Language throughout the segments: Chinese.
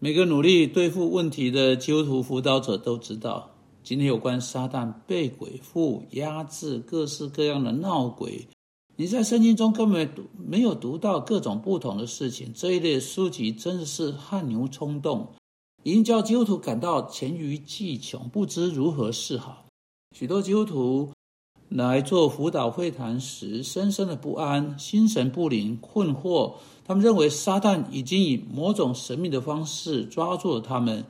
每个努力对付问题的基督徒辅导者都知道，今天有关撒旦被鬼附、压制各式各样的闹鬼，你在圣经中根本读没有读到各种不同的事情。这一类书籍真的是汗牛充栋，已经叫基督徒感到黔驴技穷，不知如何是好。许多基督徒来做辅导会谈时，深深的不安、心神不宁、困惑。他们认为撒旦已经以某种神秘的方式抓住了他们，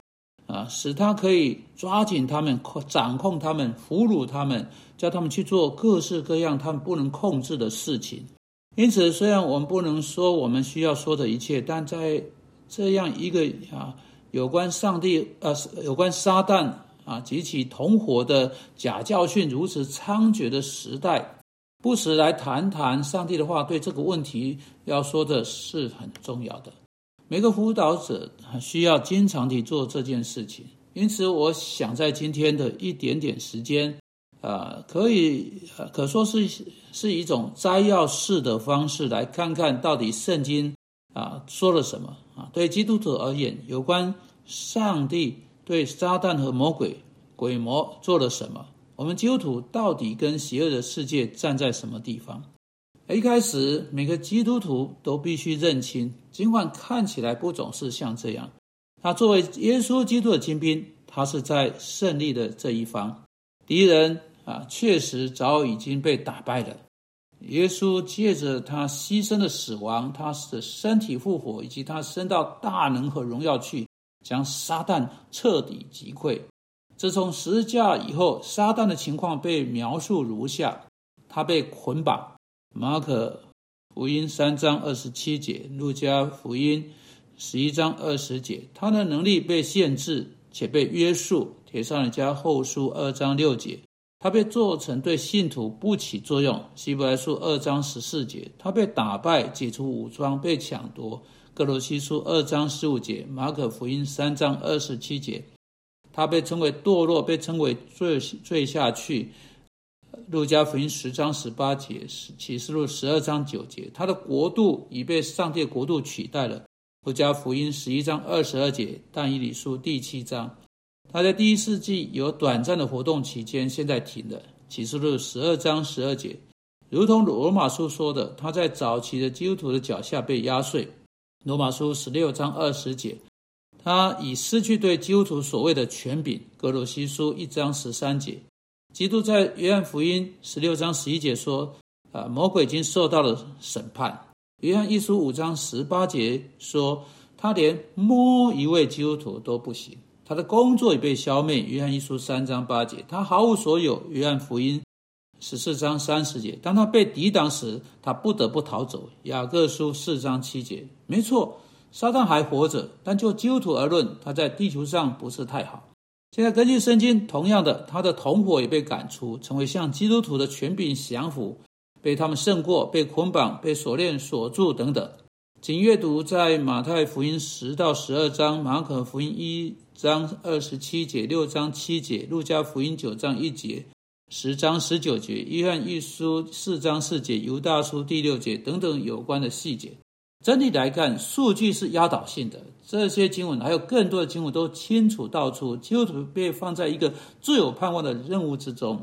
啊，使他可以抓紧他们、掌控他们、俘虏他们，叫他们去做各式各样他们不能控制的事情。因此，虽然我们不能说我们需要说的一切，但在这样一个啊有关上帝、呃有关撒旦啊及其同伙的假教训如此猖獗的时代。不时来谈谈上帝的话，对这个问题要说的是很重要的。每个辅导者需要经常地做这件事情，因此我想在今天的一点点时间，啊，可以可说是是一种摘要式的方式，来看看到底圣经啊说了什么啊。对基督徒而言，有关上帝对撒旦和魔鬼鬼魔做了什么？我们基督徒到底跟邪恶的世界站在什么地方？一开始，每个基督徒都必须认清，尽管看起来不总是像这样。他作为耶稣基督的精兵，他是在胜利的这一方。敌人啊，确实早已经被打败了。耶稣借着他牺牲的死亡，他的身体复活，以及他升到大能和荣耀去，将撒旦彻底击溃。自从十字架以后，撒旦的情况被描述如下：他被捆绑，马可福音三章二十七节，路加福音十一章二十节，他的能力被限制且被约束。铁上人家后书二章六节，他被做成对信徒不起作用。希伯来书二章十四节，他被打败，解除武装，被抢夺。哥罗西书二章十五节，马可福音三章二十七节。他被称为堕落，被称为坠坠下去。路加福音十章十八节，启示录十二章九节，他的国度已被上帝国度取代了。路加福音十一章二十二节，但以理书第七章，他在第一世纪有短暂的活动期间，现在停了。启示录十二章十二节，如同罗马书说的，他在早期的基督徒的脚下被压碎。罗马书十六章二十节。他已失去对基督徒所谓的权柄。格罗西书一章十三节，基督在约翰福音十六章十一节说：“啊，魔鬼已经受到了审判。”约翰一书五章十八节说：“他连摸一位基督徒都不行，他的工作已被消灭。”约翰一书三章八节，他毫无所有。约翰福音十四章三十节，当他被抵挡时，他不得不逃走。雅各书四章七节，没错。撒旦还活着，但就基督徒而论，他在地球上不是太好。现在根据圣经，同样的，他的同伙也被赶出，成为向基督徒的权柄降服，被他们胜过，被捆绑、被锁链锁住等等。请阅读在马太福音十到十二章、马可福音一章二十七节、六章七节、路加福音九章一节、十章十九节、约翰一书四章四节、犹大书第六节等等有关的细节。整体来看，数据是压倒性的。这些经文还有更多的经文都清楚道出，基督徒被放在一个最有盼望的任务之中。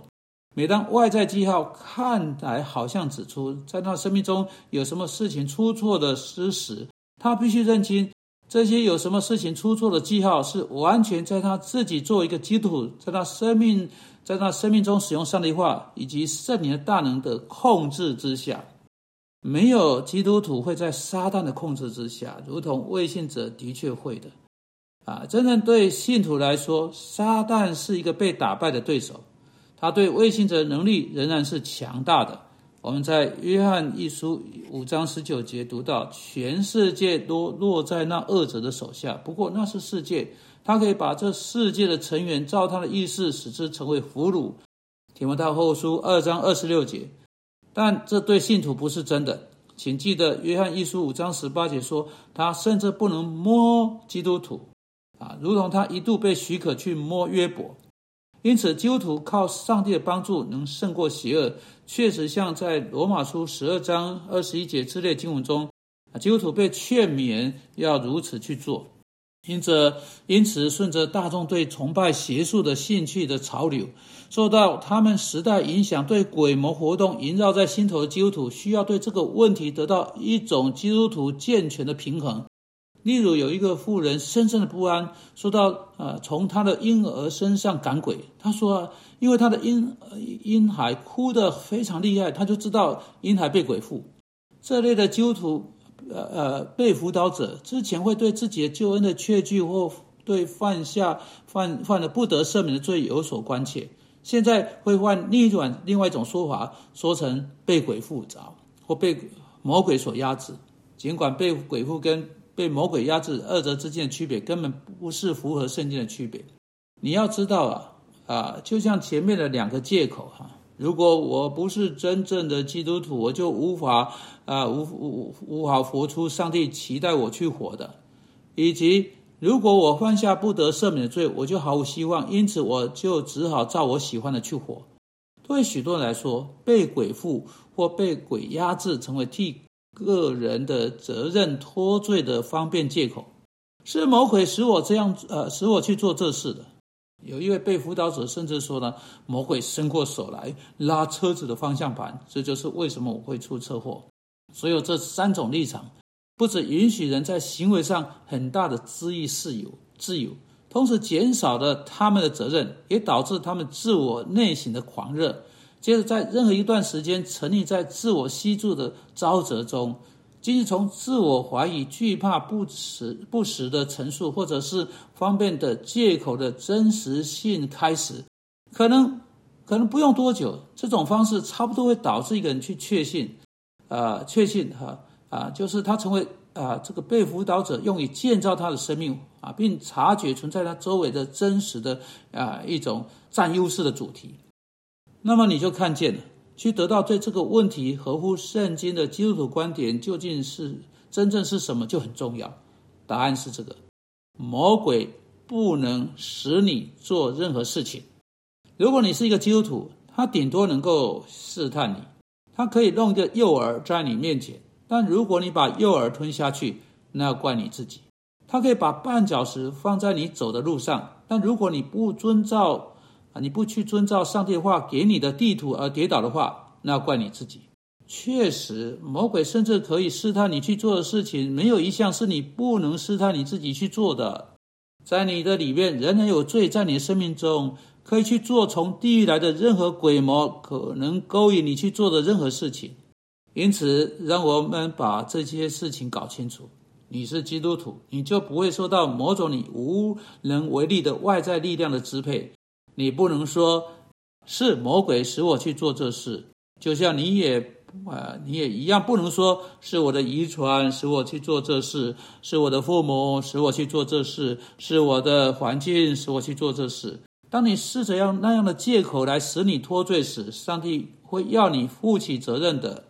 每当外在记号看来好像指出在他生命中有什么事情出错的事实，他必须认清这些有什么事情出错的记号是完全在他自己作为一个基督，在他生命在他生命中使用上帝化以及圣灵的大能的控制之下。没有基督徒会在撒旦的控制之下，如同卫信者的确会的。啊，真正对信徒来说，撒旦是一个被打败的对手，他对卫信者能力仍然是强大的。我们在约翰一书五章十九节读到，全世界都落在那恶者的手下。不过那是世界，他可以把这世界的成员照他的意思使之成为俘虏。提摩太后书二章二十六节。但这对信徒不是真的，请记得约翰一书五章十八节说，他甚至不能摸基督徒，啊，如同他一度被许可去摸约伯。因此，基督徒靠上帝的帮助能胜过邪恶，确实像在罗马书十二章二十一节之类经文中，啊，基督徒被劝勉要如此去做。因着因此顺着大众对崇拜邪术的兴趣的潮流，受到他们时代影响，对鬼魔活动萦绕在心头的基督徒，需要对这个问题得到一种基督徒健全的平衡。例如，有一个妇人深深的不安，说到呃，从她的婴儿身上赶鬼。她说，因为她的婴婴孩哭得非常厉害，她就知道婴孩被鬼附。这类的基督徒。呃呃，被辅导者之前会对自己的救恩的确据或对犯下犯犯了不得赦免的罪有所关切，现在会换另一种另外一种说法，说成被鬼附着或被魔鬼所压制。尽管被鬼附跟被魔鬼压制二者之间的区别根本不是符合圣经的区别。你要知道啊啊，就像前面的两个借口哈。如果我不是真正的基督徒，我就无法啊无无无法活出上帝期待我去活的。以及如果我犯下不得赦免的罪，我就毫无希望，因此我就只好照我喜欢的去活。对许多人来说，被鬼附或被鬼压制，成为替个人的责任脱罪的方便借口，是魔鬼使我这样呃使我去做这事的。有一位被辅导者甚至说呢：“魔鬼伸过手来拉车子的方向盘，这就是为什么我会出车祸。”所有这三种立场，不止允许人在行为上很大的恣意自由，自由，同时减少了他们的责任，也导致他们自我内心的狂热。接着，在任何一段时间沉溺在自我吸住的沼泽中。即使从自我怀疑、惧怕、不实、不实的陈述，或者是方便的借口的真实性开始，可能可能不用多久，这种方式差不多会导致一个人去确信，啊，确信哈啊，就是他成为啊这个被辅导者用以建造他的生命啊，并察觉存在他周围的真实的啊一种占优势的主题，那么你就看见了。去得到对这个问题合乎圣经的基督徒观点究竟是真正是什么就很重要。答案是这个：魔鬼不能使你做任何事情。如果你是一个基督徒，他顶多能够试探你，他可以弄一个诱饵在你面前。但如果你把诱饵吞下去，那要怪你自己。他可以把绊脚石放在你走的路上，但如果你不遵照。啊！你不去遵照上帝的话给你的地图而跌倒的话，那怪你自己。确实，魔鬼甚至可以试探你去做的事情，没有一项是你不能试探你自己去做的。在你的里面，人人有罪，在你的生命中可以去做从地狱来的任何鬼魔可能勾引你去做的任何事情。因此，让我们把这些事情搞清楚。你是基督徒，你就不会受到某种你无能为力的外在力量的支配。你不能说是魔鬼使我去做这事，就像你也啊，你也一样不能说是我的遗传使我去做这事，是我的父母使我去做这事，是我的环境使我去做这事。当你试着用那样的借口来使你脱罪时，上帝会要你负起责任的。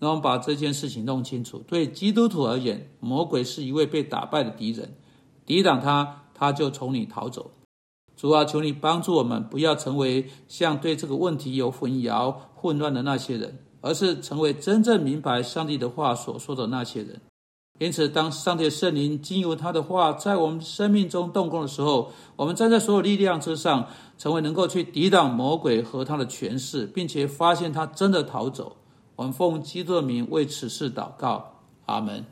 让我们把这件事情弄清楚。对基督徒而言，魔鬼是一位被打败的敌人，抵挡他，他就从你逃走。主啊，求你帮助我们，不要成为像对这个问题有混淆、混乱的那些人，而是成为真正明白上帝的话所说的那些人。因此，当上帝圣灵经由他的话在我们生命中动工的时候，我们站在所有力量之上，成为能够去抵挡魔鬼和他的权势，并且发现他真的逃走。我们奉基督的名为此事祷告，阿门。